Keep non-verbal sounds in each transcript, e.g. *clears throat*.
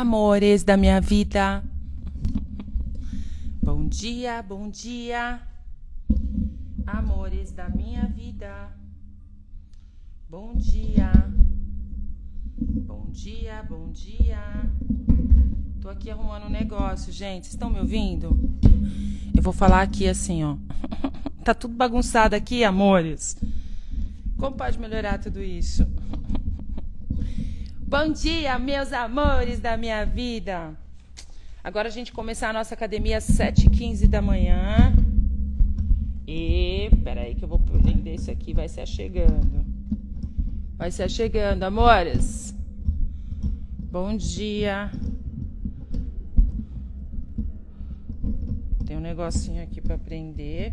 amores da minha vida. Bom dia, bom dia, amores da minha vida. Bom dia, bom dia, bom dia. Tô aqui arrumando um negócio, gente. Estão me ouvindo? Eu vou falar aqui assim, ó. *laughs* tá tudo bagunçado aqui, amores. Como pode melhorar tudo isso? Bom dia, meus amores da minha vida. Agora a gente começar a nossa academia às 7h15 da manhã. E peraí que eu vou prender isso aqui, vai se achegando. Vai se achegando, amores. Bom dia. Tem um negocinho aqui para prender.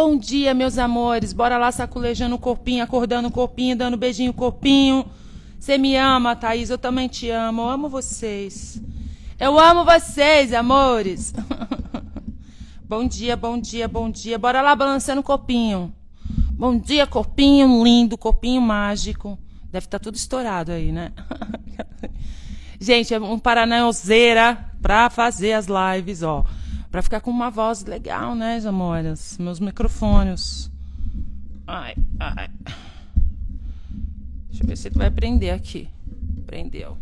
Bom dia, meus amores. Bora lá saculejando o corpinho, acordando o corpinho, dando beijinho corpinho. Você me ama, Thaís? Eu também te amo. Eu amo vocês. Eu amo vocês, amores. *laughs* bom dia, bom dia, bom dia. Bora lá balançando o corpinho. Bom dia, corpinho lindo, corpinho mágico. Deve estar tá tudo estourado aí, né? *laughs* Gente, é um paranauzeira pra fazer as lives, ó. Pra ficar com uma voz legal, né, amores? Meus microfones. Ai, ai. Deixa eu ver se vai prender aqui. Prendeu.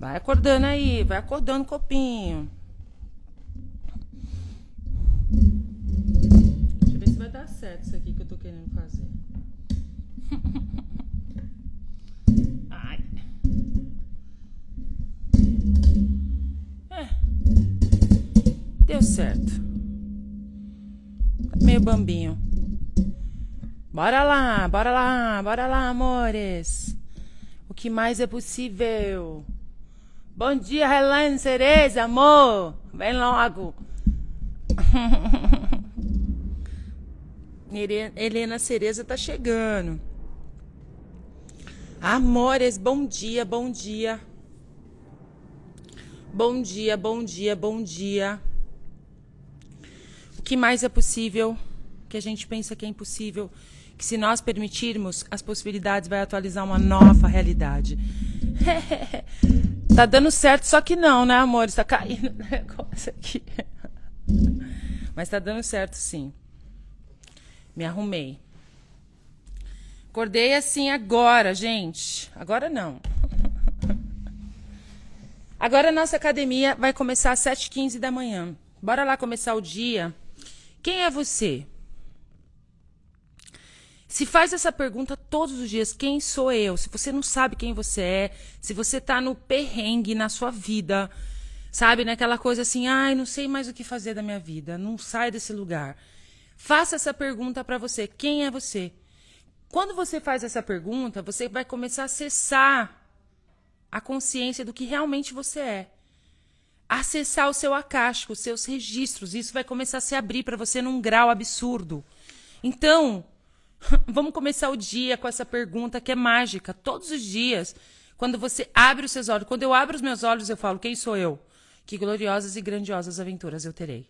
Vai acordando aí, vai acordando copinho. Deixa eu ver se vai dar certo isso aqui que eu tô querendo fazer. *laughs* Deu certo. Tá meio bambinho. Bora lá, bora lá, bora lá, amores. O que mais é possível? Bom dia, Helene Cereza, amor. Vem logo. *laughs* Helena Cereza tá chegando. Amores, bom dia, bom dia. Bom dia, bom dia, bom dia que mais é possível, que a gente pensa que é impossível, que se nós permitirmos, as possibilidades vai atualizar uma nova realidade. *laughs* tá dando certo, só que não, né, amor? Está caindo o *laughs* negócio aqui. Mas tá dando certo, sim. Me arrumei. Acordei assim agora, gente. Agora não. *laughs* Agora a nossa academia vai começar às 7h15 da manhã. Bora lá começar o dia quem é você? Se faz essa pergunta todos os dias, quem sou eu? Se você não sabe quem você é, se você tá no perrengue na sua vida, sabe, naquela coisa assim, ai, não sei mais o que fazer da minha vida, não sai desse lugar. Faça essa pergunta para você, quem é você? Quando você faz essa pergunta, você vai começar a acessar a consciência do que realmente você é acessar o seu acástico, os seus registros. Isso vai começar a se abrir para você num grau absurdo. Então, *laughs* vamos começar o dia com essa pergunta que é mágica. Todos os dias, quando você abre os seus olhos, quando eu abro os meus olhos, eu falo: quem sou eu? Que gloriosas e grandiosas aventuras eu terei.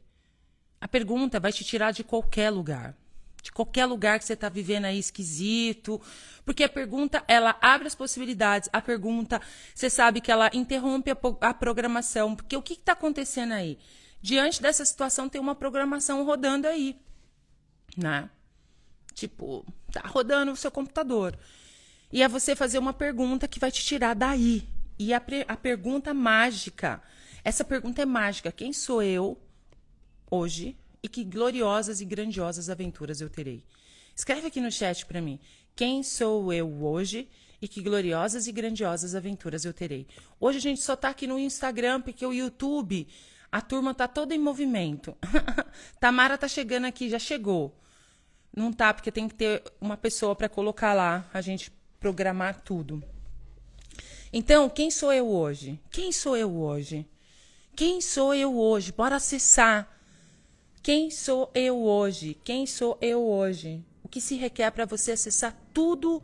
A pergunta vai te tirar de qualquer lugar de qualquer lugar que você está vivendo aí esquisito. Porque a pergunta, ela abre as possibilidades. A pergunta, você sabe que ela interrompe a, a programação. Porque o que está acontecendo aí? Diante dessa situação, tem uma programação rodando aí. Né? Tipo, tá rodando o seu computador. E é você fazer uma pergunta que vai te tirar daí. E a, a pergunta mágica. Essa pergunta é mágica. Quem sou eu hoje? E que gloriosas e grandiosas aventuras eu terei. Escreve aqui no chat para mim. Quem sou eu hoje e que gloriosas e grandiosas aventuras eu terei. Hoje a gente só tá aqui no Instagram porque o YouTube, a turma tá toda em movimento. *laughs* Tamara tá chegando aqui, já chegou. Não tá porque tem que ter uma pessoa para colocar lá, a gente programar tudo. Então, quem sou eu hoje? Quem sou eu hoje? Quem sou eu hoje? Bora acessar quem sou eu hoje? Quem sou eu hoje? O que se requer para você acessar tudo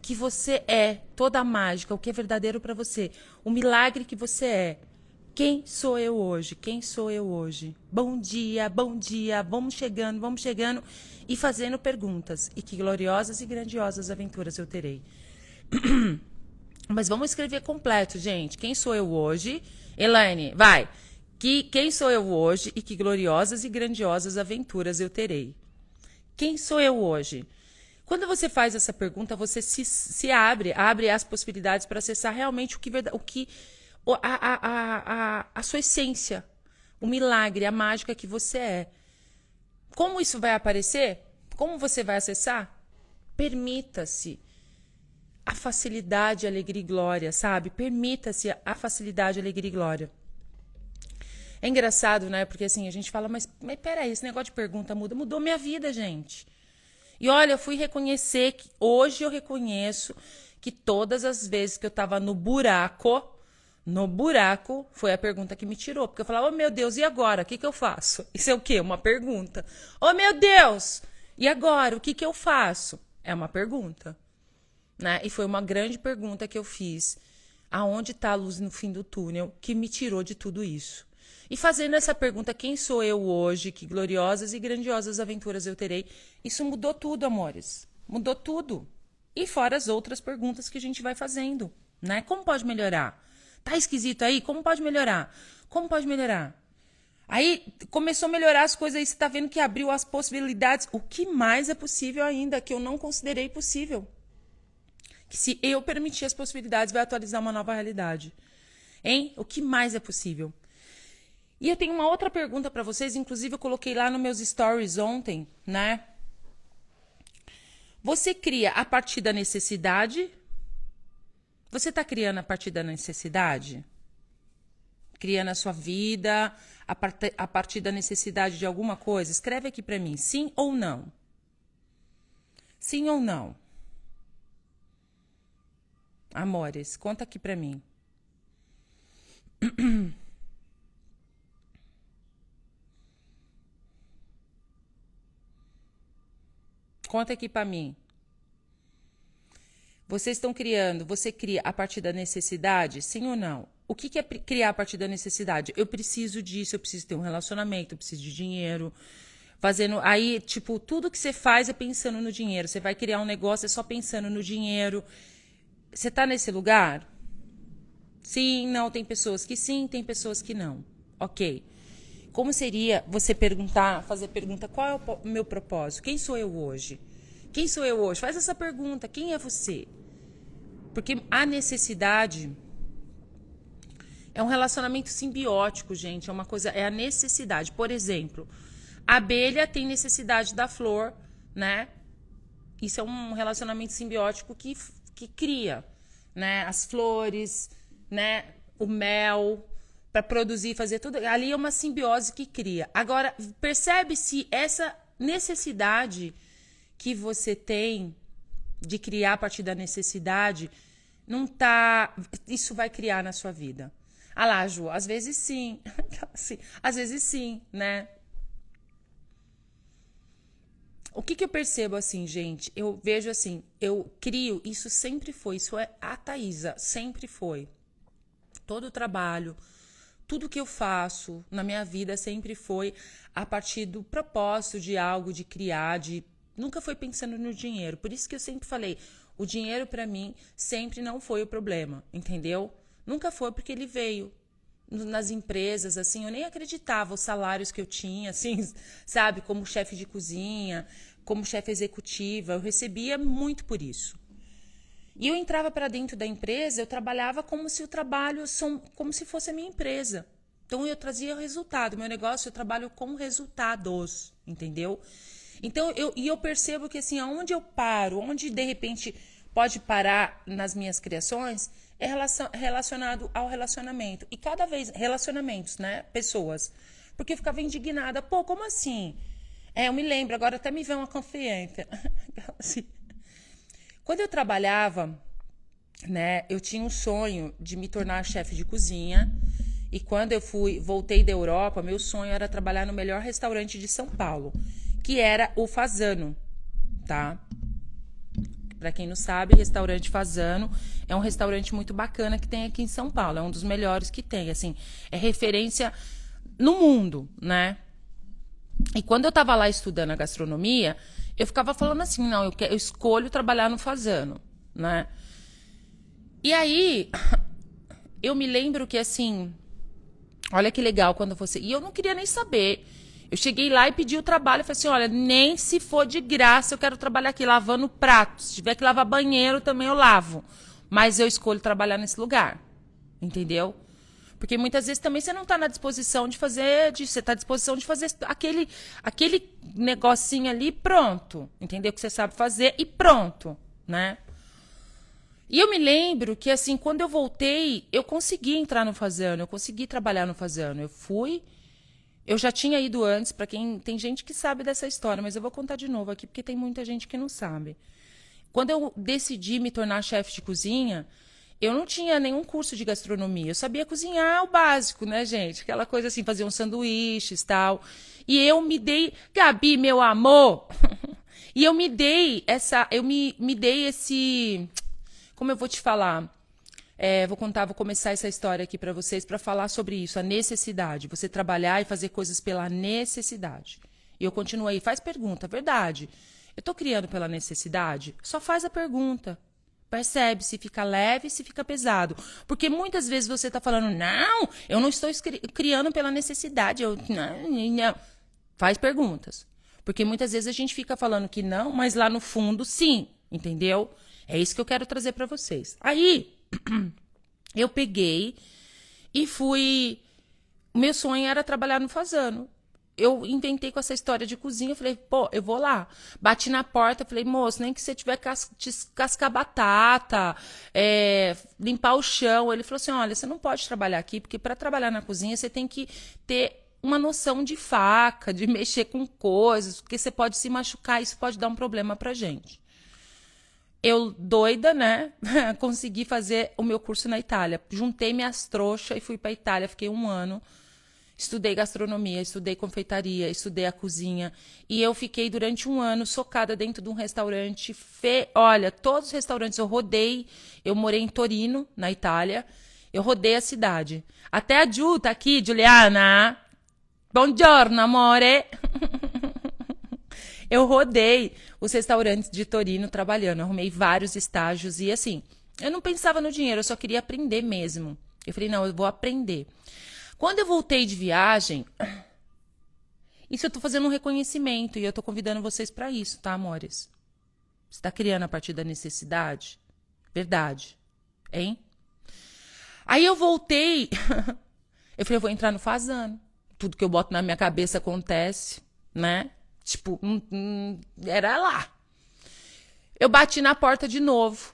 que você é, toda a mágica, o que é verdadeiro para você, o milagre que você é. Quem sou eu hoje? Quem sou eu hoje? Bom dia, bom dia. Vamos chegando, vamos chegando e fazendo perguntas. E que gloriosas e grandiosas aventuras eu terei. *clears throat* Mas vamos escrever completo, gente. Quem sou eu hoje? Elaine, vai. Que, quem sou eu hoje e que gloriosas e grandiosas aventuras eu terei? Quem sou eu hoje? Quando você faz essa pergunta, você se, se abre, abre as possibilidades para acessar realmente o que, o que a, a, a, a sua essência, o milagre, a mágica que você é. Como isso vai aparecer? Como você vai acessar? Permita-se a facilidade, alegria e glória, sabe? Permita-se a facilidade, alegria e glória. É engraçado, né? Porque assim, a gente fala, mas, mas peraí, esse negócio de pergunta muda. Mudou minha vida, gente. E olha, eu fui reconhecer que hoje eu reconheço que todas as vezes que eu tava no buraco, no buraco, foi a pergunta que me tirou. Porque eu falava, oh meu Deus, e agora? O que, que eu faço? *laughs* Isso é o quê? Uma pergunta. Oh meu Deus! E agora? O que, que eu faço? É uma pergunta. Né? E foi uma grande pergunta que eu fiz. Aonde está a luz no fim do túnel que me tirou de tudo isso? E fazendo essa pergunta, quem sou eu hoje? Que gloriosas e grandiosas aventuras eu terei? Isso mudou tudo, amores. Mudou tudo. E fora as outras perguntas que a gente vai fazendo, né? Como pode melhorar? Tá esquisito aí? Como pode melhorar? Como pode melhorar? Aí começou a melhorar as coisas aí, você tá vendo que abriu as possibilidades. O que mais é possível ainda que eu não considerei possível? Que se eu permitir as possibilidades, vai atualizar uma nova realidade. Hein? O que mais é possível? E eu tenho uma outra pergunta para vocês, inclusive eu coloquei lá nos meus stories ontem, né? Você cria a partir da necessidade? Você está criando a partir da necessidade? Criando a sua vida a, a partir da necessidade de alguma coisa? Escreve aqui para mim, sim ou não? Sim ou não? Amores, conta aqui para mim. *clears throat* Conta aqui para mim. Vocês estão criando, você cria a partir da necessidade, sim ou não? O que, que é criar a partir da necessidade? Eu preciso disso, eu preciso ter um relacionamento, eu preciso de dinheiro. Fazendo. Aí, tipo, tudo que você faz é pensando no dinheiro. Você vai criar um negócio, é só pensando no dinheiro. Você está nesse lugar? Sim, não. Tem pessoas que sim, tem pessoas que não. Ok. Como seria você perguntar, fazer pergunta, qual é o meu propósito? Quem sou eu hoje? Quem sou eu hoje? Faz essa pergunta, quem é você? Porque a necessidade é um relacionamento simbiótico, gente, é uma coisa, é a necessidade. Por exemplo, a abelha tem necessidade da flor, né? Isso é um relacionamento simbiótico que, que cria, né? As flores, né? O mel, para produzir, fazer tudo. Ali é uma simbiose que cria. Agora, percebe-se essa necessidade que você tem de criar a partir da necessidade, não tá. Isso vai criar na sua vida. Ah lá, Ju, às vezes *laughs* sim. às vezes sim, né? O que, que eu percebo assim, gente? Eu vejo assim, eu crio, isso sempre foi, isso é a Thaisa, sempre foi. Todo o trabalho, tudo que eu faço na minha vida sempre foi a partir do propósito de algo, de criar, de nunca foi pensando no dinheiro. Por isso que eu sempre falei, o dinheiro para mim sempre não foi o problema, entendeu? Nunca foi porque ele veio nas empresas, assim, eu nem acreditava os salários que eu tinha, *laughs* assim, sabe, como chefe de cozinha, como chefe executiva, eu recebia muito por isso. E eu entrava para dentro da empresa, eu trabalhava como se o trabalho, como se fosse a minha empresa. Então eu trazia resultado, meu negócio eu trabalho com resultados, entendeu? Então eu e eu percebo que assim, aonde eu paro, onde de repente pode parar nas minhas criações, é relacionado ao relacionamento. E cada vez relacionamentos, né, pessoas. Porque eu ficava indignada, pô, como assim? É, eu me lembro, agora até me vê uma confiante. *laughs* assim, quando eu trabalhava, né, eu tinha um sonho de me tornar chefe de cozinha. E quando eu fui, voltei da Europa, meu sonho era trabalhar no melhor restaurante de São Paulo, que era o Fazano, tá? Para quem não sabe, restaurante Fazano é um restaurante muito bacana que tem aqui em São Paulo, é um dos melhores que tem, assim, é referência no mundo, né? E quando eu estava lá estudando a gastronomia, eu ficava falando assim, não, eu, eu escolho trabalhar no Fazano, né? E aí, *clears throat* eu me lembro que assim, olha que legal quando você. E eu não queria nem saber. Eu cheguei lá e pedi o trabalho e falei assim: olha, nem se for de graça, eu quero trabalhar aqui lavando pratos. Se tiver que lavar banheiro, também eu lavo. Mas eu escolho trabalhar nesse lugar. Entendeu? Porque muitas vezes também você não está na disposição de fazer, de, você está à disposição de fazer aquele, aquele negocinho ali pronto. Entendeu? Que você sabe fazer e pronto, né? E eu me lembro que, assim, quando eu voltei, eu consegui entrar no Fazano, eu consegui trabalhar no Fazano. Eu fui, eu já tinha ido antes, para quem. Tem gente que sabe dessa história, mas eu vou contar de novo aqui, porque tem muita gente que não sabe. Quando eu decidi me tornar chefe de cozinha, eu não tinha nenhum curso de gastronomia. Eu sabia cozinhar o básico, né, gente? Aquela coisa assim, fazer uns sanduíches tal. E eu me dei. Gabi, meu amor! *laughs* e eu me dei essa. Eu me, me dei esse como eu vou te falar? É, vou contar, vou começar essa história aqui para vocês para falar sobre isso, a necessidade. Você trabalhar e fazer coisas pela necessidade. E eu continuo aí, faz pergunta, verdade. Eu estou criando pela necessidade? Só faz a pergunta. Percebe se fica leve, se fica pesado. Porque muitas vezes você está falando, não, eu não estou criando pela necessidade. Eu, não, não. Faz perguntas. Porque muitas vezes a gente fica falando que não, mas lá no fundo, sim. Entendeu? É isso que eu quero trazer para vocês. Aí, *clears throat* eu peguei e fui. Meu sonho era trabalhar no Fazano. Eu inventei com essa história de cozinha, falei, pô, eu vou lá. Bati na porta, falei, moço, nem que você tiver cas cascar batata, é, limpar o chão. Ele falou assim: olha, você não pode trabalhar aqui, porque para trabalhar na cozinha você tem que ter uma noção de faca, de mexer com coisas, porque você pode se machucar, isso pode dar um problema pra gente eu, doida, né, *laughs* consegui fazer o meu curso na Itália. Juntei minhas trouxas e fui para a Itália. Fiquei um ano. Estudei gastronomia, estudei confeitaria, estudei a cozinha. E eu fiquei durante um ano socada dentro de um restaurante. Fe... Olha, todos os restaurantes eu rodei. Eu morei em Torino, na Itália. Eu rodei a cidade. Até a Ju tá aqui, Juliana. Buongiorno, amore. *laughs* eu rodei os restaurantes de Torino trabalhando. Arrumei vários estágios e assim, eu não pensava no dinheiro, eu só queria aprender mesmo. Eu falei, não, eu vou aprender. Quando eu voltei de viagem, *clears throat* isso eu tô fazendo um reconhecimento e eu tô convidando vocês para isso, tá, amores? Você tá criando a partir da necessidade? Verdade. Hein? Aí eu voltei. *laughs* eu falei, eu vou entrar no fazano. Tudo que eu boto na minha cabeça acontece, né? Tipo, hum, hum, era lá. Eu bati na porta de novo.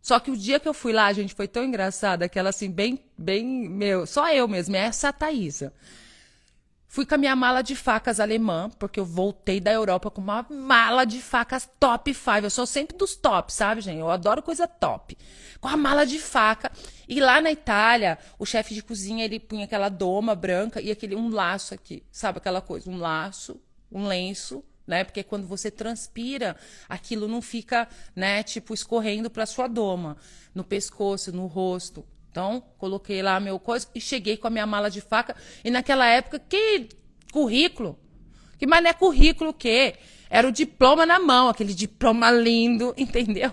Só que o dia que eu fui lá, gente, foi tão engraçado, aquela assim, bem, bem, meu, só eu mesmo, essa a. Fui com a minha mala de facas alemã, porque eu voltei da Europa com uma mala de facas top five. Eu sou sempre dos tops, sabe, gente? Eu adoro coisa top. Com a mala de faca. E lá na Itália, o chefe de cozinha, ele punha aquela doma branca e aquele um laço aqui, sabe aquela coisa, um laço um lenço, né? Porque quando você transpira, aquilo não fica, né, tipo escorrendo para sua doma, no pescoço, no rosto. Então, coloquei lá meu coisa e cheguei com a minha mala de faca. E naquela época, que currículo? Que mas não é currículo o quê? Era o diploma na mão, aquele diploma lindo, *laughs* entendeu?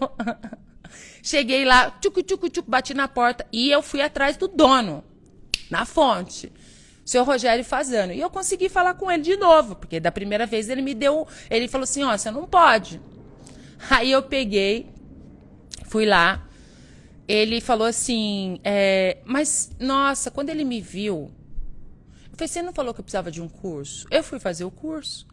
Cheguei lá, tchucu, tchucu, tchucu, bati na porta e eu fui atrás do dono, na fonte seu Rogério Fazano. E eu consegui falar com ele de novo, porque da primeira vez ele me deu. Ele falou assim: ó, você não pode. Aí eu peguei, fui lá. Ele falou assim: é, mas, nossa, quando ele me viu, eu falei: você não falou que eu precisava de um curso? Eu fui fazer o curso.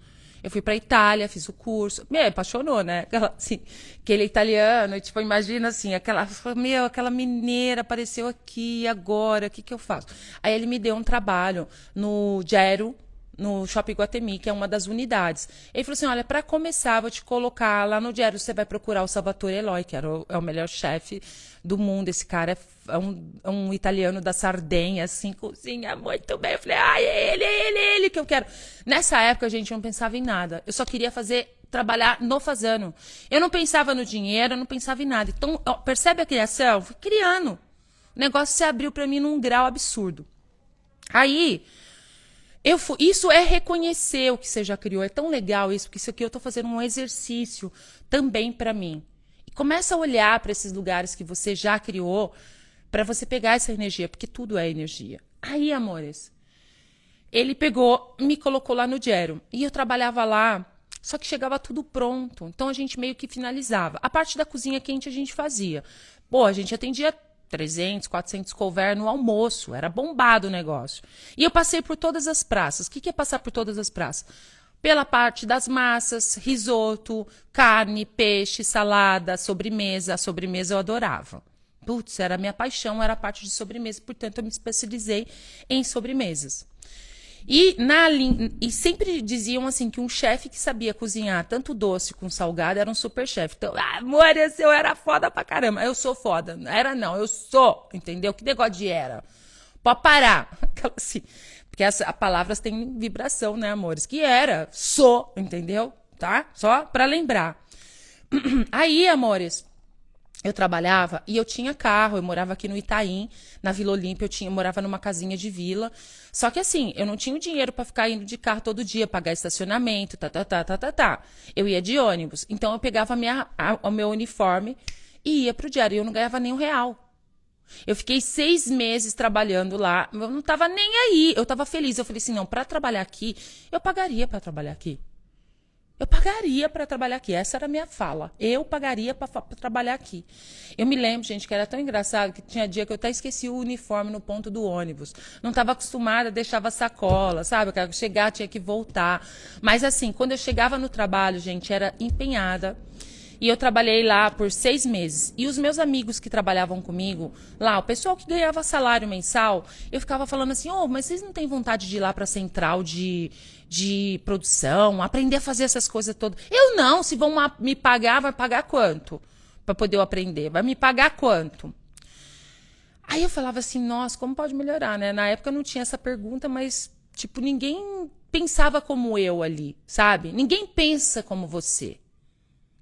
Eu fui para Itália, fiz o curso. Me apaixonou, né? Aquela, assim, aquele italiano, tipo, imagina assim, aquela, meu, aquela mineira apareceu aqui agora, o que que eu faço? Aí ele me deu um trabalho no Gero, no Shopping Guatemi, que é uma das unidades. Ele falou assim: olha, para começar, vou te colocar lá no Diário, você vai procurar o Salvatore Eloy, que era o, é o melhor chefe do mundo. Esse cara é, é, um, é, um, italiano da Sardenha, assim, cozinha muito bem. Eu falei, ah, ele, é ele, é ele que eu quero. Nessa época, a gente não pensava em nada. Eu só queria fazer trabalhar no fazendo. Eu não pensava no dinheiro, eu não pensava em nada. Então, ó, percebe a criação? Fui criando. O negócio se abriu para mim num grau absurdo. Aí, eu, isso é reconhecer o que você já criou. É tão legal isso, porque isso aqui eu estou fazendo um exercício também para mim. começa a olhar para esses lugares que você já criou para você pegar essa energia, porque tudo é energia. Aí, amores, ele pegou, me colocou lá no Gero. E eu trabalhava lá, só que chegava tudo pronto. Então a gente meio que finalizava. A parte da cozinha quente a gente fazia. Pô, a gente atendia 300, 400 cover no almoço. Era bombado o negócio. E eu passei por todas as praças. O que, que é passar por todas as praças? Pela parte das massas, risoto, carne, peixe, salada, sobremesa. A sobremesa eu adorava. Putz, era minha paixão, era a parte de sobremesa. Portanto, eu me especializei em sobremesas. E, na, e sempre diziam assim que um chefe que sabia cozinhar tanto doce com salgado era um super chefe. Então, ah, amor, eu era foda pra caramba. Eu sou foda. Era não, eu sou, entendeu? Que negócio de era. Pode parar. *laughs* Aquela assim. Porque as palavras têm vibração, né, amores? Que era, sou, entendeu? Tá? Só pra lembrar. *clears throat* Aí, amores, eu trabalhava e eu tinha carro, eu morava aqui no Itaim, na Vila Olímpia, eu tinha, eu morava numa casinha de vila. Só que assim, eu não tinha o dinheiro para ficar indo de carro todo dia, pagar estacionamento, tá, tá, tá, tá, tá, tá. Eu ia de ônibus. Então eu pegava minha, a, o meu uniforme e ia pro diário. E eu não ganhava nem um real. Eu fiquei seis meses trabalhando lá, eu não tava nem aí, eu tava feliz. Eu falei assim, não, para trabalhar aqui, eu pagaria para trabalhar aqui. Eu pagaria para trabalhar aqui. Essa era a minha fala. Eu pagaria para trabalhar aqui. Eu me lembro, gente, que era tão engraçado que tinha dia que eu até esqueci o uniforme no ponto do ônibus. Não estava acostumada, deixava sacola, sabe? Chegar, tinha que voltar. Mas assim, quando eu chegava no trabalho, gente, era empenhada. E eu trabalhei lá por seis meses. E os meus amigos que trabalhavam comigo, lá, o pessoal que ganhava salário mensal, eu ficava falando assim: ô, oh, mas vocês não têm vontade de ir lá para a central de, de produção, aprender a fazer essas coisas todas. Eu não, se vão me pagar, vai pagar quanto? Para poder eu aprender. Vai me pagar quanto? Aí eu falava assim, nossa, como pode melhorar, né? Na época eu não tinha essa pergunta, mas, tipo, ninguém pensava como eu ali, sabe? Ninguém pensa como você.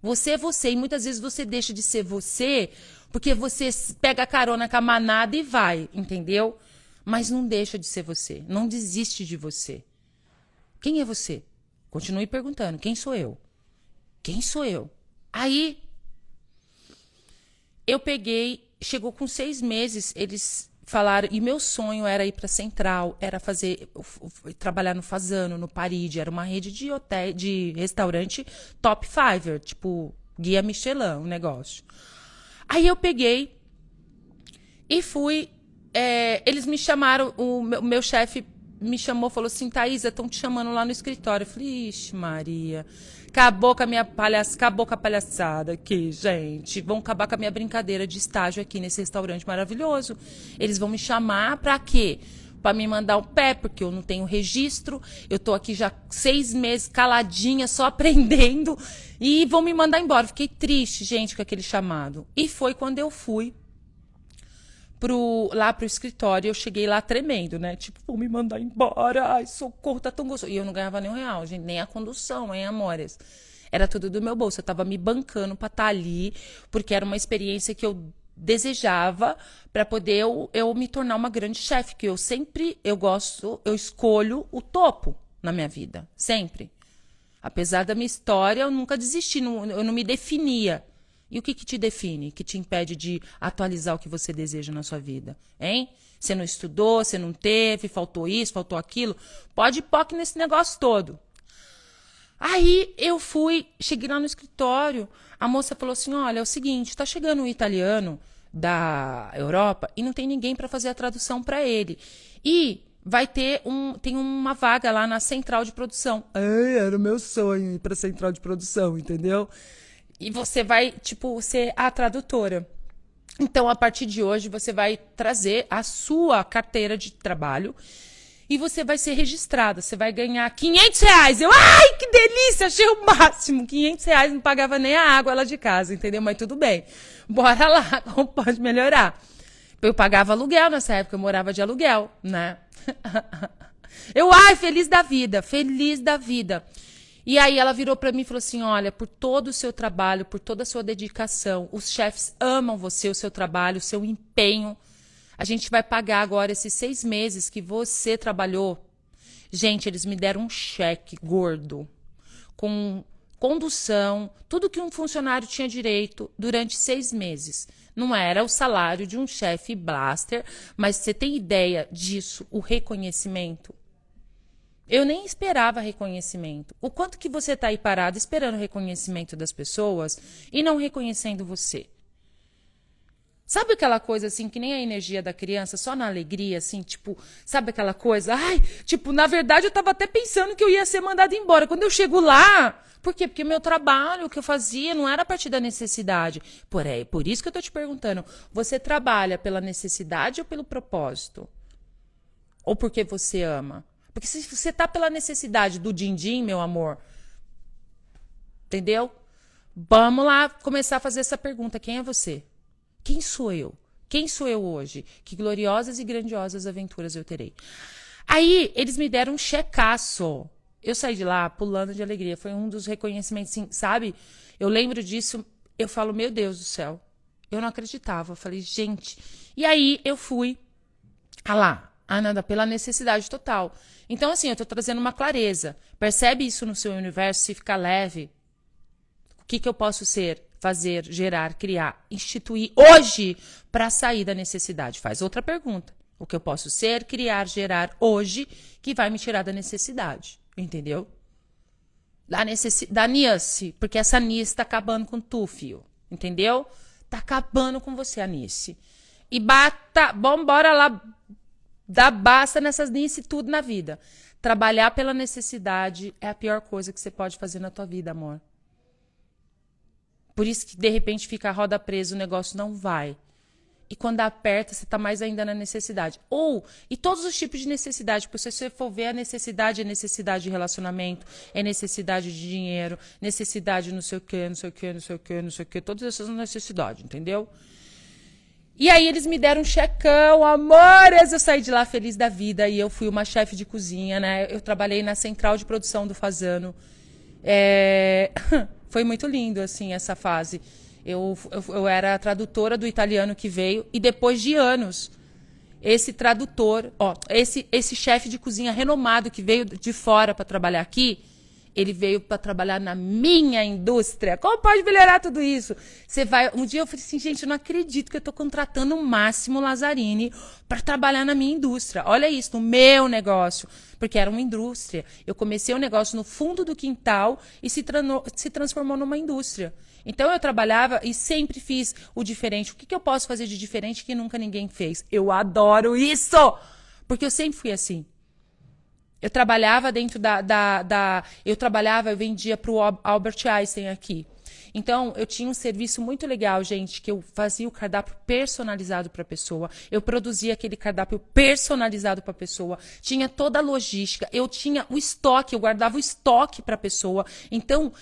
Você é você, e muitas vezes você deixa de ser você porque você pega a carona com a manada e vai, entendeu? Mas não deixa de ser você, não desiste de você. Quem é você? Continue perguntando: quem sou eu? Quem sou eu? Aí eu peguei, chegou com seis meses, eles falaram, e meu sonho era ir para Central, era fazer, trabalhar no Fazano, no Paride, era uma rede de hotel, de restaurante top fiver, tipo guia Michelin, um negócio. Aí eu peguei e fui, é, eles me chamaram, o meu, meu chefe me chamou, falou assim, Thaisa, estão te chamando lá no escritório. Eu falei, ixi, Maria, acabou com a minha palhaçada, acabou com a palhaçada aqui, gente. Vão acabar com a minha brincadeira de estágio aqui nesse restaurante maravilhoso. Eles vão me chamar para quê? Para me mandar o pé, porque eu não tenho registro. Eu tô aqui já seis meses caladinha, só *laughs* aprendendo. E vão me mandar embora. Fiquei triste, gente, com aquele chamado. E foi quando eu fui pro, lá pro escritório. Eu cheguei lá tremendo, né? Tipo, vão me mandar embora. Ai, socorro, tá tão gostoso. E eu não ganhava nem real, gente, nem a condução, hein, amores? Era tudo do meu bolso. Eu tava me bancando pra estar tá ali, porque era uma experiência que eu desejava para poder eu, eu me tornar uma grande chefe, que eu sempre eu gosto, eu escolho o topo na minha vida, sempre. Apesar da minha história, eu nunca desisti, não, eu não me definia. E o que, que te define, que te impede de atualizar o que você deseja na sua vida? Hein? Você não estudou, você não teve, faltou isso, faltou aquilo. Pode POC nesse negócio todo. Aí eu fui, cheguei lá no escritório, a moça falou assim: olha, é o seguinte, está chegando um italiano da Europa e não tem ninguém para fazer a tradução para ele. E vai ter um tem uma vaga lá na central de produção. Ai, era o meu sonho ir para central de produção, entendeu? E você vai, tipo, ser a tradutora. Então, a partir de hoje, você vai trazer a sua carteira de trabalho e você vai ser registrada. Você vai ganhar 500 reais. Eu, ai, que delícia, achei o máximo. 500 reais não pagava nem a água lá de casa, entendeu? Mas tudo bem. Bora lá, *laughs* como pode melhorar? Eu pagava aluguel nessa época, eu morava de aluguel, né? *laughs* Eu, ai, feliz da vida, feliz da vida. E aí ela virou para mim e falou assim: "Olha, por todo o seu trabalho, por toda a sua dedicação, os chefes amam você, o seu trabalho, o seu empenho. A gente vai pagar agora esses seis meses que você trabalhou. Gente, eles me deram um cheque gordo com condução, tudo que um funcionário tinha direito durante seis meses. Não era o salário de um chefe blaster, mas você tem ideia disso, o reconhecimento? Eu nem esperava reconhecimento. O quanto que você está aí parado esperando reconhecimento das pessoas e não reconhecendo você? Sabe aquela coisa assim, que nem a energia da criança, só na alegria, assim, tipo, sabe aquela coisa? Ai, tipo, na verdade eu tava até pensando que eu ia ser mandado embora. Quando eu chego lá, por quê? Porque meu trabalho, o que eu fazia, não era a partir da necessidade. Por, é, por isso que eu tô te perguntando, você trabalha pela necessidade ou pelo propósito? Ou porque você ama? Porque se você tá pela necessidade do din-din, meu amor, entendeu? Vamos lá começar a fazer essa pergunta. Quem é você? Quem sou eu? Quem sou eu hoje? Que gloriosas e grandiosas aventuras eu terei. Aí eles me deram um checaço. Eu saí de lá pulando de alegria. Foi um dos reconhecimentos, sabe? Eu lembro disso, eu falo, meu Deus do céu. Eu não acreditava. Eu falei, gente. E aí eu fui. Ah lá, Ananda, pela necessidade total. Então, assim, eu tô trazendo uma clareza. Percebe isso no seu universo, se ficar leve. O que, que eu posso ser? fazer, gerar, criar, instituir hoje para sair da necessidade? Faz outra pergunta. O que eu posso ser, criar, gerar hoje que vai me tirar da necessidade? Entendeu? Da, necessi da Nice, porque essa Nice está acabando com tu, fio. Entendeu? Tá acabando com você, Anice. E bata, vambora lá, dá basta nessas Nice tudo na vida. Trabalhar pela necessidade é a pior coisa que você pode fazer na tua vida, amor. Por isso que de repente fica a roda presa, o negócio não vai. E quando aperta, você está mais ainda na necessidade. Ou, e todos os tipos de necessidade, porque se você for ver a necessidade, é necessidade de relacionamento, é necessidade de dinheiro, necessidade não sei o quê, não sei o quê, não sei o quê, não sei o quê, todas essas necessidades, entendeu? E aí eles me deram um checão, amores, eu saí de lá feliz da vida e eu fui uma chefe de cozinha, né? Eu trabalhei na central de produção do Fazano. É... *laughs* Foi muito lindo, assim, essa fase. Eu, eu, eu era tradutora do italiano que veio, e depois de anos, esse tradutor, ó, esse, esse chefe de cozinha renomado que veio de fora para trabalhar aqui, ele veio para trabalhar na minha indústria. Como pode melhorar tudo isso? Você vai. Um dia eu falei assim, gente, eu não acredito que eu estou contratando o Máximo Lazzarini para trabalhar na minha indústria. Olha isso, no meu negócio. Porque era uma indústria. Eu comecei o um negócio no fundo do quintal e se, se transformou numa indústria. Então eu trabalhava e sempre fiz o diferente. O que, que eu posso fazer de diferente que nunca ninguém fez? Eu adoro isso! Porque eu sempre fui assim. Eu trabalhava dentro da, da, da eu trabalhava, eu vendia para o Albert Einstein aqui. Então, eu tinha um serviço muito legal, gente, que eu fazia o cardápio personalizado para a pessoa. Eu produzia aquele cardápio personalizado para a pessoa. Tinha toda a logística. Eu tinha o estoque, eu guardava o estoque para a pessoa. Então,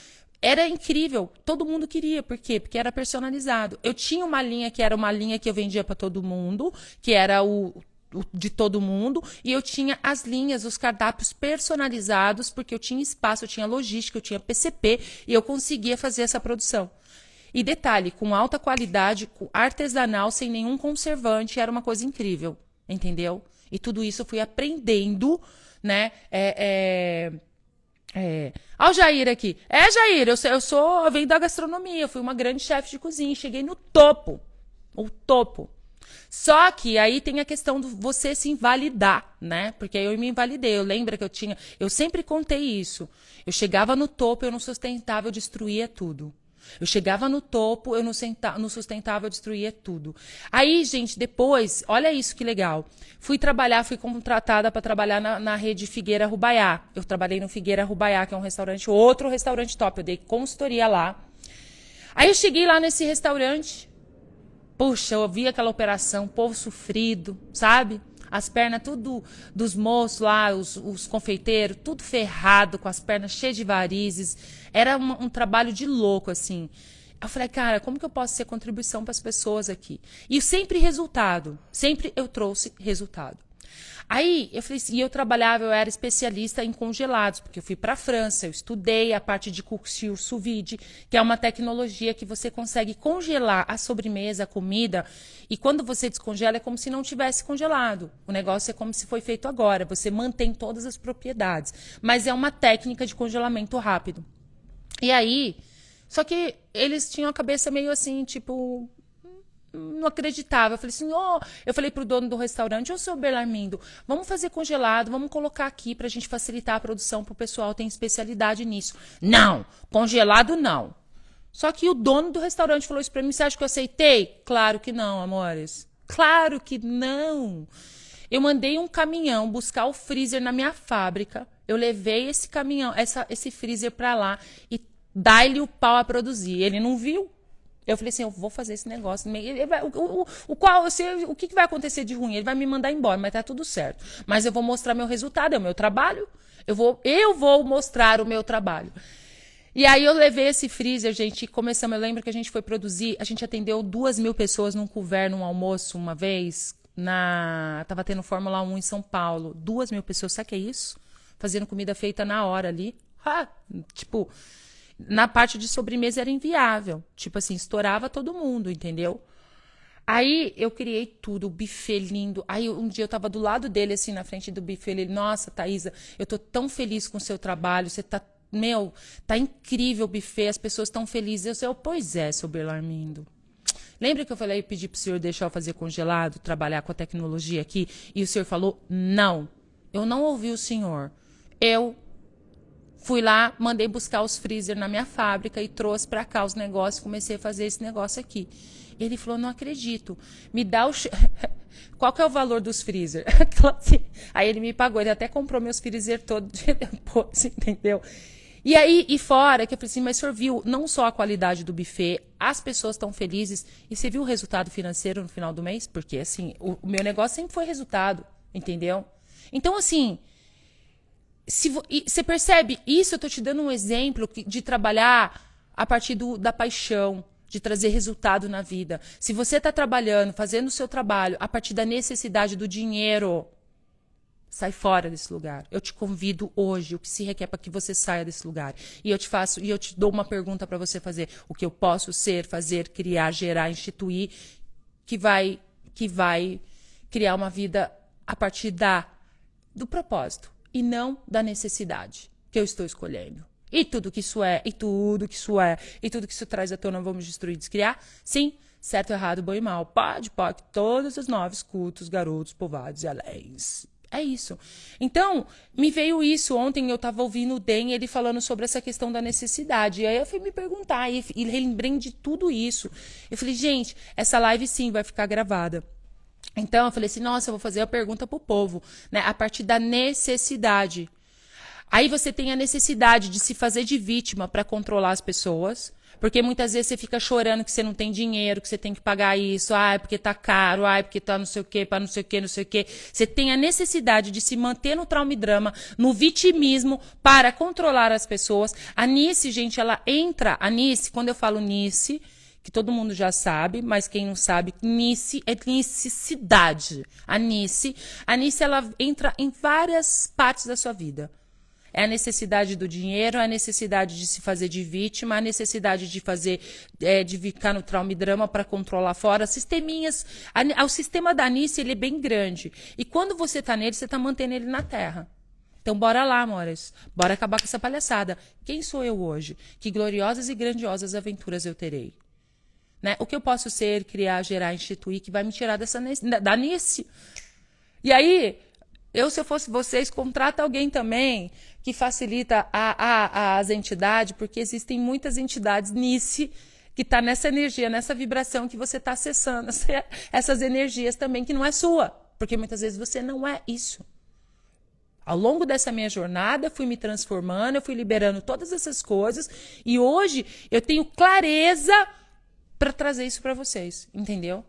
era incrível, todo mundo queria, por quê? Porque era personalizado. Eu tinha uma linha que era uma linha que eu vendia para todo mundo, que era o de todo mundo e eu tinha as linhas, os cardápios personalizados, porque eu tinha espaço, eu tinha logística, eu tinha PCP e eu conseguia fazer essa produção. E detalhe, com alta qualidade, artesanal, sem nenhum conservante, era uma coisa incrível, entendeu? E tudo isso eu fui aprendendo, né? É, é, é... Olha o Jair aqui. É, Jair, eu, eu sou, eu venho da gastronomia, eu fui uma grande chefe de cozinha, cheguei no topo. O topo. Só que aí tem a questão de você se invalidar, né? Porque aí eu me invalidei. Eu lembro que eu tinha. Eu sempre contei isso. Eu chegava no topo, eu não sustentava, eu destruía tudo. Eu chegava no topo, eu não, senta, não sustentava, eu destruía tudo. Aí, gente, depois, olha isso que legal. Fui trabalhar, fui contratada para trabalhar na, na, rede Figueira Rubaiá. Eu trabalhei no Figueira Rubaiá, que é um restaurante, outro restaurante top. Eu dei consultoria lá. Aí eu cheguei lá nesse restaurante, Puxa, eu vi aquela operação, povo sofrido, sabe? As pernas tudo dos moços lá, os, os confeiteiros, tudo ferrado, com as pernas cheias de varizes. Era um, um trabalho de louco, assim. Eu falei, cara, como que eu posso ser contribuição para as pessoas aqui? E sempre resultado. Sempre eu trouxe resultado. Aí eu falei assim, e eu trabalhava, eu era especialista em congelados, porque eu fui para a França, eu estudei a parte de sous vide, que é uma tecnologia que você consegue congelar a sobremesa, a comida, e quando você descongela é como se não tivesse congelado. O negócio é como se foi feito agora, você mantém todas as propriedades, mas é uma técnica de congelamento rápido. E aí, só que eles tinham a cabeça meio assim, tipo, não acreditava. Eu falei assim, oh, eu falei pro dono do restaurante, ô seu Belarmindo, vamos fazer congelado, vamos colocar aqui pra gente facilitar a produção pro pessoal, tem especialidade nisso. Não, congelado não. Só que o dono do restaurante falou isso pra mim, você acha que eu aceitei? Claro que não, amores. Claro que não. Eu mandei um caminhão buscar o freezer na minha fábrica. Eu levei esse caminhão, essa, esse freezer para lá e dai-lhe o pau a produzir. Ele não viu. Eu falei assim, eu vou fazer esse negócio. Vai, o, o, o, qual, assim, o que, vai acontecer de ruim? Ele vai me mandar embora, mas tá tudo certo. Mas eu vou mostrar meu resultado, é o meu trabalho. Eu vou, eu vou mostrar o meu trabalho. E aí eu levei esse freezer, gente, e começamos. Eu lembro que a gente foi produzir, a gente atendeu duas mil pessoas num couvert, num almoço, uma vez, na. Tava tendo Fórmula 1 em São Paulo. Duas mil pessoas, sabe o que é isso? Fazendo comida feita na hora ali. Ah, tipo, na parte de sobremesa era inviável. Tipo assim, estourava todo mundo, entendeu? Aí eu criei tudo, o buffet lindo. Aí um dia eu tava do lado dele, assim, na frente do buffet. Ele, nossa, Thaisa, eu tô tão feliz com o seu trabalho. Você tá, meu, tá incrível o buffet, as pessoas estão felizes. Eu sei, pois é, seu Belarmindo. Lembra que eu falei, pedi pro senhor deixar eu fazer congelado, trabalhar com a tecnologia aqui? E o senhor falou, não. Eu não ouvi o senhor. Eu Fui lá, mandei buscar os freezer na minha fábrica e trouxe para cá os negócios, comecei a fazer esse negócio aqui. Ele falou: "Não acredito. Me dá o *laughs* Qual que é o valor dos freezer?" *laughs* aí ele me pagou, ele até comprou meus freezer todos *laughs* depois, entendeu? E aí, e fora, que eu falei assim, mas o senhor viu não só a qualidade do buffet, as pessoas estão felizes, e você viu o resultado financeiro no final do mês? Porque, assim, o meu negócio sempre foi resultado, entendeu? Então, assim, se você percebe, isso eu estou te dando um exemplo de trabalhar a partir do, da paixão, de trazer resultado na vida. Se você está trabalhando, fazendo o seu trabalho a partir da necessidade do dinheiro, sai fora desse lugar. Eu te convido hoje, o que se requer para que você saia desse lugar. E eu te faço, e eu te dou uma pergunta para você fazer: o que eu posso ser, fazer, criar, gerar, instituir, que vai, que vai criar uma vida a partir da do propósito e não da necessidade que eu estou escolhendo. E tudo que isso é, e tudo que isso é, e tudo que isso traz à tona, vamos destruir, descriar? Sim, certo, errado, bom e mal. Pode, pode, todos os nove cultos, garotos, povados e aléns. É isso. Então, me veio isso. Ontem eu estava ouvindo o Den, ele falando sobre essa questão da necessidade. E aí eu fui me perguntar e, e lembrei de tudo isso. Eu falei, gente, essa live sim vai ficar gravada. Então eu falei assim, nossa, eu vou fazer a pergunta pro povo, né? A partir da necessidade. Aí você tem a necessidade de se fazer de vítima para controlar as pessoas. Porque muitas vezes você fica chorando que você não tem dinheiro, que você tem que pagar isso, ai, porque tá caro, ai, porque tá não sei o quê, para não sei o quê, não sei o quê. Você tem a necessidade de se manter no trauma e drama, no vitimismo, para controlar as pessoas. A Nice, gente, ela entra, a Nice, quando eu falo Nice, que todo mundo já sabe, mas quem não sabe, Nice é necessidade. A Nice, a Nice ela entra em várias partes da sua vida. É a necessidade do dinheiro, é a necessidade de se fazer de vítima, a necessidade de fazer, é, de ficar no trauma e drama para controlar fora. Sisteminhas. A, o sistema da Nice ele é bem grande. E quando você está nele, você está mantendo ele na terra. Então, bora lá, amores. Bora acabar com essa palhaçada. Quem sou eu hoje? Que gloriosas e grandiosas aventuras eu terei? Né? O que eu posso ser, criar, gerar, instituir, que vai me tirar dessa da nice. E aí, eu, se eu fosse vocês, contrata alguém também que facilita a, a, as entidades, porque existem muitas entidades nice que está nessa energia, nessa vibração que você está acessando, *laughs* essas energias também que não é sua, porque muitas vezes você não é isso. Ao longo dessa minha jornada, eu fui me transformando, eu fui liberando todas essas coisas e hoje eu tenho clareza para trazer isso para vocês, entendeu?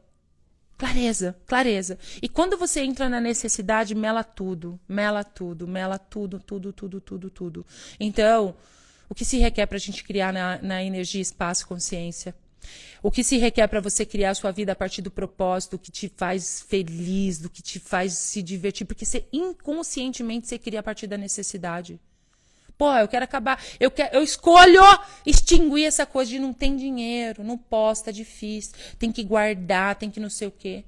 Clareza, clareza. E quando você entra na necessidade, mela tudo, mela tudo, mela tudo, tudo, tudo, tudo, tudo. Então, o que se requer para a gente criar na, na energia, espaço, consciência? O que se requer para você criar a sua vida a partir do propósito, que te faz feliz, do que te faz se divertir? Porque você inconscientemente você cria a partir da necessidade. Pô, eu quero acabar. Eu, quero, eu escolho extinguir essa coisa de não tem dinheiro, não posso, tá difícil, tem que guardar, tem que não sei o quê.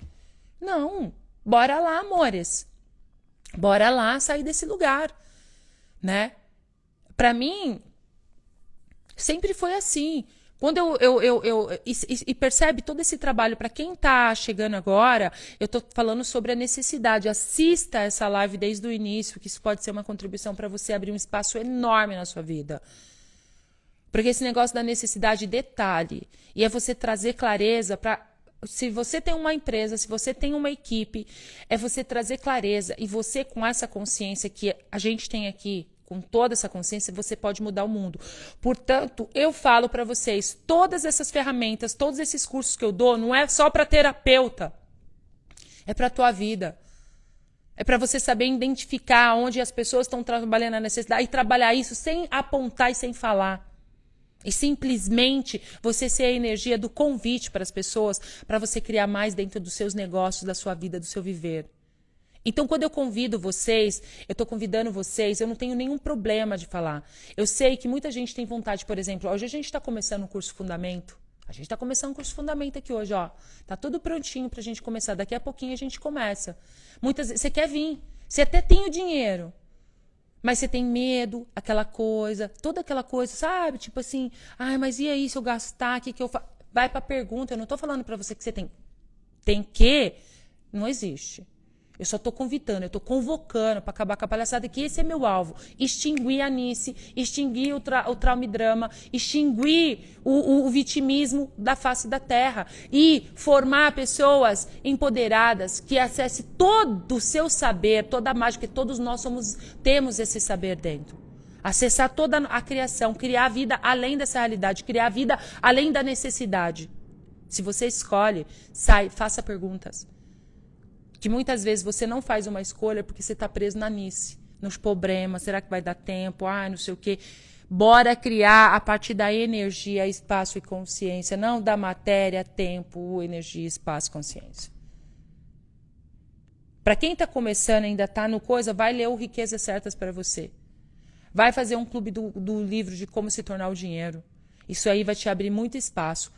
Não. Bora lá, amores. Bora lá sair desse lugar, né? Para mim, Sempre foi assim. Quando eu. eu, eu, eu e, e, percebe todo esse trabalho, para quem está chegando agora, eu estou falando sobre a necessidade. Assista essa live desde o início, que isso pode ser uma contribuição para você abrir um espaço enorme na sua vida. Porque esse negócio da necessidade, detalhe. E é você trazer clareza para se você tem uma empresa, se você tem uma equipe, é você trazer clareza e você com essa consciência que a gente tem aqui, com toda essa consciência, você pode mudar o mundo. Portanto, eu falo para vocês, todas essas ferramentas, todos esses cursos que eu dou, não é só para terapeuta. É para tua vida. É para você saber identificar onde as pessoas estão trabalhando a necessidade e trabalhar isso sem apontar e sem falar. E simplesmente você ser a energia do convite para as pessoas, para você criar mais dentro dos seus negócios, da sua vida, do seu viver. Então, quando eu convido vocês, eu estou convidando vocês, eu não tenho nenhum problema de falar. Eu sei que muita gente tem vontade, por exemplo, hoje a gente está começando um curso Fundamento. A gente está começando um curso Fundamento aqui hoje, ó. Tá tudo prontinho para a gente começar. Daqui a pouquinho a gente começa. Muitas você quer vir, você até tem o dinheiro, mas você tem medo, aquela coisa, toda aquela coisa, sabe? Tipo assim, ai, mas e aí se eu gastar, o que, que eu faço? Vai para a pergunta. Eu não estou falando para você que você tem. Tem que, não existe. Eu só estou convidando, eu estou convocando para acabar com a palhaçada, que esse é meu alvo. Extinguir a Nice, extinguir o, tra o trauma e drama, extinguir o, o, o, vitimismo da face da terra e formar pessoas empoderadas que acessem todo o seu saber, toda a mágica, que todos nós somos, temos esse saber dentro. Acessar toda a criação, criar a vida além dessa realidade, criar a vida além da necessidade. Se você escolhe, sai, faça perguntas que muitas vezes você não faz uma escolha porque você está preso na nice, nos problemas, será que vai dar tempo? Ah, não sei o quê. Bora criar a partir da energia, espaço e consciência, não da matéria, tempo, energia, espaço, consciência. Para quem está começando ainda está no coisa, vai ler o Riquezas Certas para você. Vai fazer um clube do, do livro de como se tornar o dinheiro. Isso aí vai te abrir muito espaço.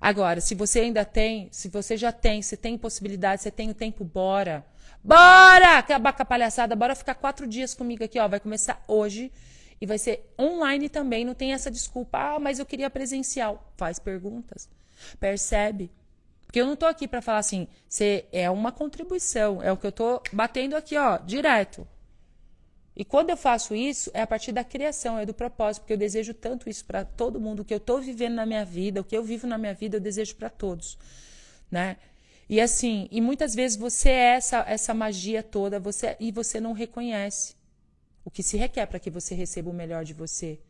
Agora, se você ainda tem, se você já tem, se tem possibilidade, você tem o tempo, bora. Bora! Acabar com a palhaçada, bora ficar quatro dias comigo aqui, ó. Vai começar hoje e vai ser online também. Não tem essa desculpa, ah, mas eu queria presencial. Faz perguntas. Percebe? Porque eu não tô aqui para falar assim, você é uma contribuição, é o que eu tô batendo aqui, ó, direto. E quando eu faço isso, é a partir da criação, é do propósito, porque eu desejo tanto isso para todo mundo, o que eu estou vivendo na minha vida, o que eu vivo na minha vida, eu desejo para todos, né? E assim, e muitas vezes você é essa essa magia toda, você e você não reconhece o que se requer para que você receba o melhor de você.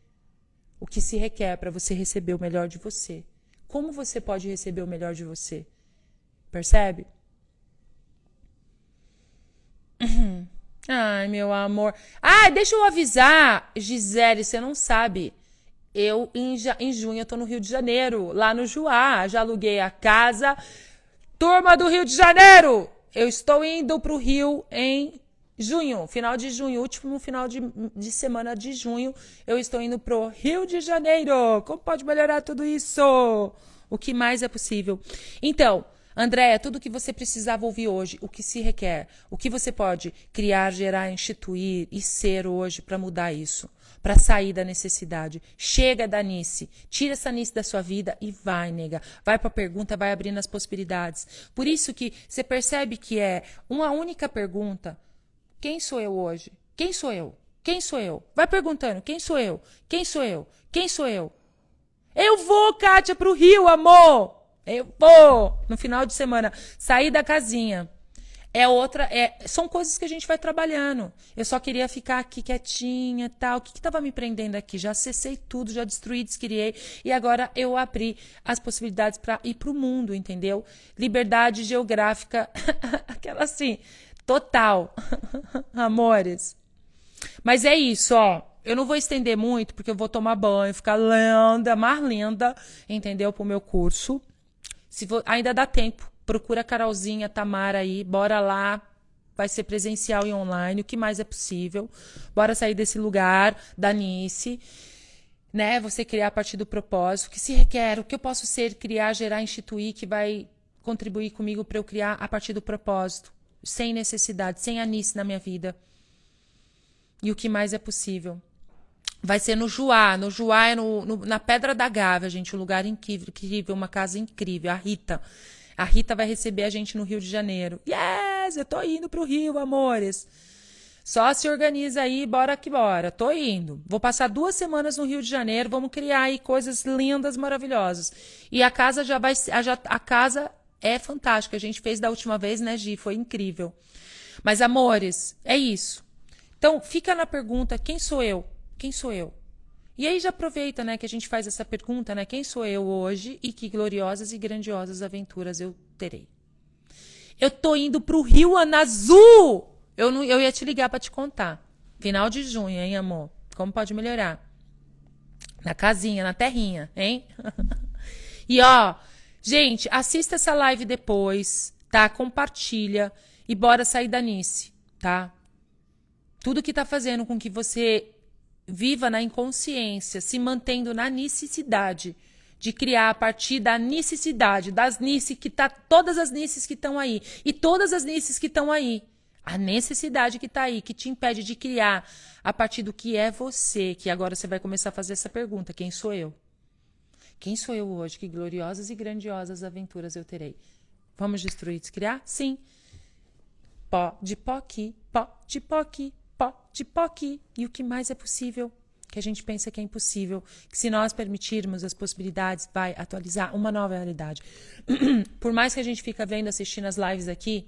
O que se requer para você receber o melhor de você. Como você pode receber o melhor de você? Percebe? Ai, meu amor. Ah, deixa eu avisar, Gisele, você não sabe. Eu, em, em junho, eu tô no Rio de Janeiro, lá no Juá. Já aluguei a casa. Turma do Rio de Janeiro! Eu estou indo pro Rio em junho, final de junho, último final de, de semana de junho. Eu estou indo pro Rio de Janeiro. Como pode melhorar tudo isso? O que mais é possível? Então, Andréia, tudo o que você precisava ouvir hoje, o que se requer, o que você pode criar, gerar, instituir e ser hoje para mudar isso, para sair da necessidade. Chega da Nice, tira essa Nice da sua vida e vai, nega. Vai para a pergunta, vai abrindo as possibilidades. Por isso que você percebe que é uma única pergunta: quem sou eu hoje? Quem sou eu? Quem sou eu? Vai perguntando: quem sou eu? Quem sou eu? Quem sou eu? Eu vou, Kátia, para o Rio, amor! Eu vou no final de semana sair da casinha. É outra, é, são coisas que a gente vai trabalhando. Eu só queria ficar aqui quietinha, tal. O que estava me prendendo aqui? Já acessei tudo, já destruí, descriei e agora eu abri as possibilidades para ir para o mundo, entendeu? Liberdade geográfica, *laughs* aquela assim, total, *laughs* amores. Mas é isso, ó. Eu não vou estender muito, porque eu vou tomar banho, ficar linda, mais linda, entendeu? Pro meu curso. Se for, ainda dá tempo. Procura a Carolzinha, Tamara aí, bora lá. Vai ser presencial e online, o que mais é possível. Bora sair desse lugar da Nice. Né? Você criar a partir do propósito. Que se requer? O que eu posso ser, criar, gerar, instituir, que vai contribuir comigo para eu criar a partir do propósito. Sem necessidade, sem anice na minha vida. E o que mais é possível. Vai ser no Juá. No Juá é no, no, na Pedra da Gávea, gente. Um lugar incrível, incrível, uma casa incrível. A Rita. A Rita vai receber a gente no Rio de Janeiro. Yes, eu tô indo pro Rio, amores. Só se organiza aí, bora que bora. Tô indo. Vou passar duas semanas no Rio de Janeiro. Vamos criar aí coisas lindas, maravilhosas. E a casa já vai. A, a casa é fantástica. A gente fez da última vez, né, Gi? Foi incrível. Mas, amores, é isso. Então, fica na pergunta: quem sou eu? Quem sou eu? E aí já aproveita, né, que a gente faz essa pergunta, né? Quem sou eu hoje e que gloriosas e grandiosas aventuras eu terei? Eu tô indo pro Rio Anazul! Eu, não, eu ia te ligar para te contar. Final de junho, hein, amor? Como pode melhorar? Na casinha, na terrinha, hein? *laughs* e ó, gente, assista essa live depois, tá? Compartilha e bora sair da Nice, tá? Tudo que tá fazendo com que você viva na inconsciência, se mantendo na necessidade de criar a partir da necessidade, das nices que tá todas as nices que estão aí e todas as nices que estão aí a necessidade que está aí, que te impede de criar a partir do que é você, que agora você vai começar a fazer essa pergunta: quem sou eu? Quem sou eu hoje? Que gloriosas e grandiosas aventuras eu terei? Vamos destruir e descriar? Sim. Pó de pó aqui, pó de pó aqui, pó de pó aqui. E o que mais é possível? Que a gente pensa que é impossível, que se nós permitirmos as possibilidades, vai atualizar uma nova realidade. *clears throat* Por mais que a gente fica vendo, assistindo as lives aqui,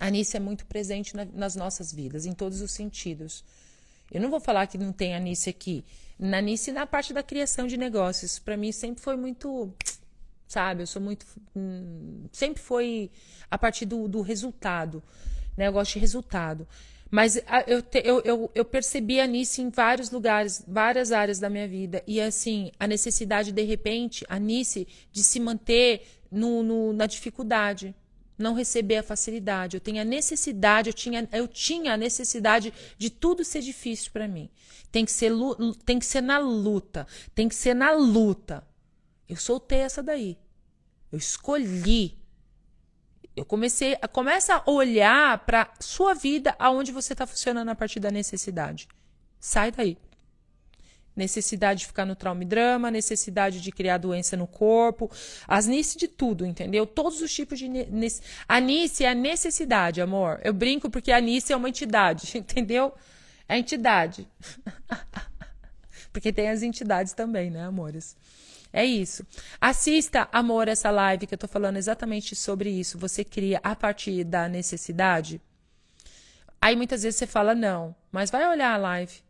a Anice é muito presente na, nas nossas vidas, em todos os sentidos. Eu não vou falar que não tem Anice aqui. Na Anice, na parte da criação de negócios, para mim sempre foi muito. Sabe, eu sou muito. Hum, sempre foi a partir do, do resultado. Né? Eu gosto de resultado. Mas eu, eu, eu, eu, percebi a Nice em vários lugares, várias áreas da minha vida. E assim, a necessidade, de repente, a Nice de se manter no, no, na dificuldade não receber a facilidade. Eu tenho a necessidade, eu tinha, eu tinha a necessidade de tudo ser difícil para mim. Tem que ser tem que ser na luta, tem que ser na luta. Eu soltei essa daí. Eu escolhi. Eu comecei a começa a olhar para sua vida aonde você está funcionando a partir da necessidade. Sai daí necessidade de ficar no trauma e drama, necessidade de criar doença no corpo, as nice de tudo, entendeu? Todos os tipos de. A nice é a necessidade, amor. Eu brinco porque a nice é uma entidade, *laughs* entendeu? É entidade. *laughs* porque tem as entidades também, né, amores? É isso. Assista, amor, essa live que eu tô falando exatamente sobre isso. Você cria a partir da necessidade. Aí muitas vezes você fala não, mas vai olhar a live,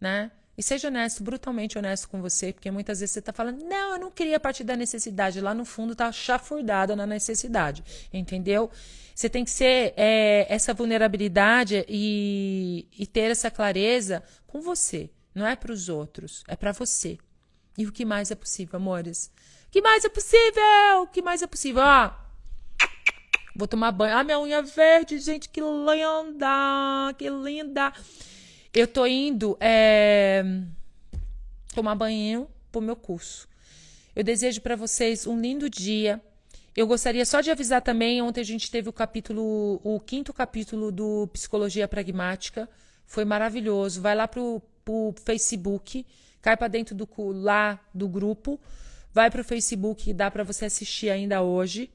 né? E seja honesto, brutalmente honesto com você, porque muitas vezes você está falando, não, eu não queria partir da necessidade. Lá no fundo está chafurdada na necessidade, entendeu? Você tem que ser é, essa vulnerabilidade e, e ter essa clareza com você. Não é para os outros, é para você. E o que mais é possível, amores? O que mais é possível? O que mais é possível? Ó, vou tomar banho. Ah, minha unha verde, gente, que linda! Que linda! Eu tô indo é, tomar banho pro meu curso. Eu desejo para vocês um lindo dia. Eu gostaria só de avisar também, ontem a gente teve o capítulo, o quinto capítulo do Psicologia Pragmática. Foi maravilhoso. Vai lá pro, pro Facebook, cai para dentro do lá do grupo, vai pro Facebook, dá para você assistir ainda hoje.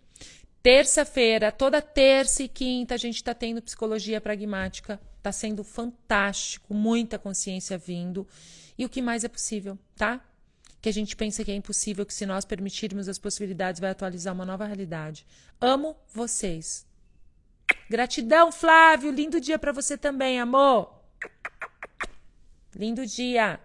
Terça-feira, toda terça e quinta, a gente está tendo psicologia pragmática. Está sendo fantástico, muita consciência vindo. E o que mais é possível, tá? Que a gente pensa que é impossível, que se nós permitirmos as possibilidades, vai atualizar uma nova realidade. Amo vocês. Gratidão, Flávio. Lindo dia para você também, amor. Lindo dia.